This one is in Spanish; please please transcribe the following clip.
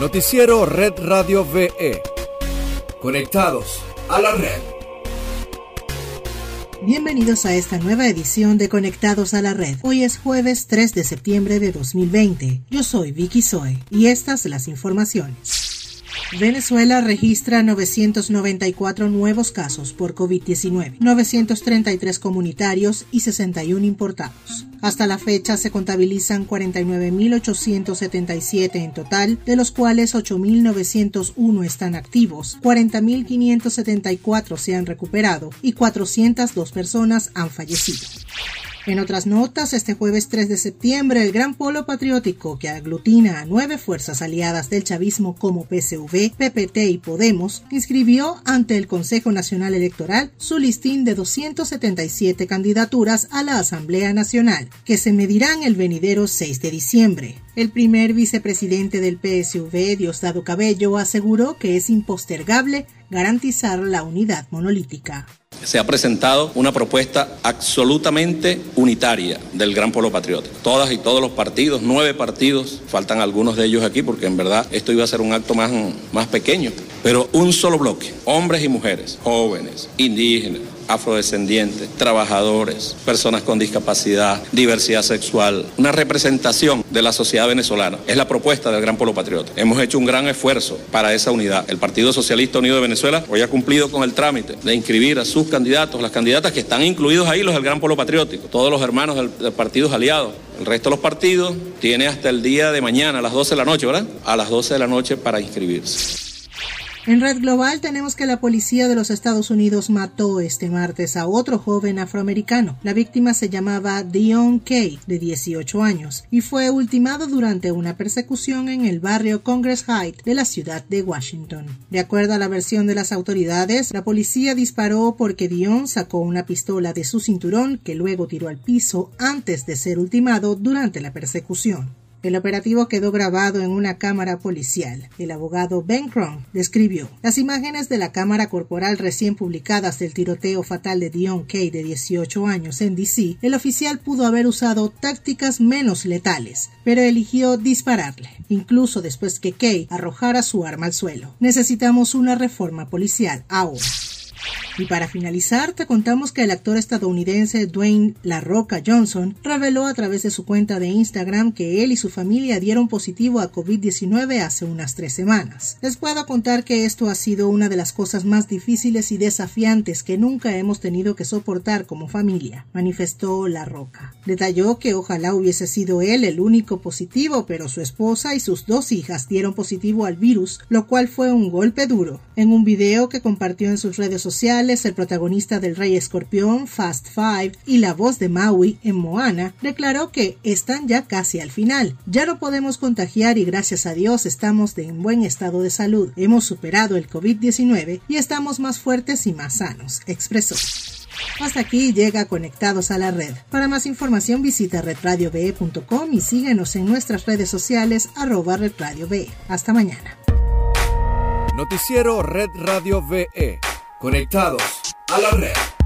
Noticiero Red Radio VE. Conectados a la red. Bienvenidos a esta nueva edición de Conectados a la Red. Hoy es jueves 3 de septiembre de 2020. Yo soy Vicky Zoe y estas las informaciones. Venezuela registra 994 nuevos casos por COVID-19, 933 comunitarios y 61 importados. Hasta la fecha se contabilizan 49.877 en total, de los cuales 8.901 están activos, 40.574 se han recuperado y 402 personas han fallecido. En otras notas, este jueves 3 de septiembre, el Gran Polo Patriótico, que aglutina a nueve fuerzas aliadas del chavismo como PSV, PPT y Podemos, inscribió ante el Consejo Nacional Electoral su listín de 277 candidaturas a la Asamblea Nacional, que se medirán el venidero 6 de diciembre. El primer vicepresidente del PSV, Diosdado Cabello, aseguró que es impostergable garantizar la unidad monolítica se ha presentado una propuesta absolutamente unitaria del Gran Polo Patriótico. Todas y todos los partidos, nueve partidos, faltan algunos de ellos aquí porque en verdad esto iba a ser un acto más, más pequeño, pero un solo bloque, hombres y mujeres, jóvenes, indígenas, afrodescendientes, trabajadores, personas con discapacidad, diversidad sexual, una representación de la sociedad venezolana. Es la propuesta del Gran Polo Patriota. Hemos hecho un gran esfuerzo para esa unidad. El Partido Socialista Unido de Venezuela hoy ha cumplido con el trámite de inscribir a sus candidatos, las candidatas que están incluidos ahí, los del Gran Polo Patriótico, todos los hermanos del, del partidos aliados. El resto de los partidos tiene hasta el día de mañana, a las 12 de la noche, ¿verdad? A las 12 de la noche para inscribirse. En Red Global tenemos que la policía de los Estados Unidos mató este martes a otro joven afroamericano. La víctima se llamaba Dion Kay, de 18 años, y fue ultimado durante una persecución en el barrio Congress Heights de la ciudad de Washington. De acuerdo a la versión de las autoridades, la policía disparó porque Dion sacó una pistola de su cinturón que luego tiró al piso antes de ser ultimado durante la persecución. El operativo quedó grabado en una cámara policial. El abogado Ben Cron describió las imágenes de la cámara corporal recién publicadas del tiroteo fatal de Dion Kay de 18 años en DC. El oficial pudo haber usado tácticas menos letales, pero eligió dispararle, incluso después que Kay arrojara su arma al suelo. Necesitamos una reforma policial ahora. Y para finalizar, te contamos que el actor estadounidense Dwayne La Roca Johnson reveló a través de su cuenta de Instagram que él y su familia dieron positivo a COVID-19 hace unas tres semanas. Les puedo contar que esto ha sido una de las cosas más difíciles y desafiantes que nunca hemos tenido que soportar como familia, manifestó La Roca. Detalló que ojalá hubiese sido él el único positivo, pero su esposa y sus dos hijas dieron positivo al virus, lo cual fue un golpe duro. En un video que compartió en sus redes sociales, el protagonista del Rey Escorpión, Fast Five, y la voz de Maui en Moana, declaró que están ya casi al final. Ya no podemos contagiar y gracias a Dios estamos en buen estado de salud. Hemos superado el COVID-19 y estamos más fuertes y más sanos, expresó. Hasta aquí llega Conectados a la Red. Para más información visita redradiove.com y síguenos en nuestras redes sociales arroba redradiove. Hasta mañana. Noticiero Red Radio VE Conectados a la red.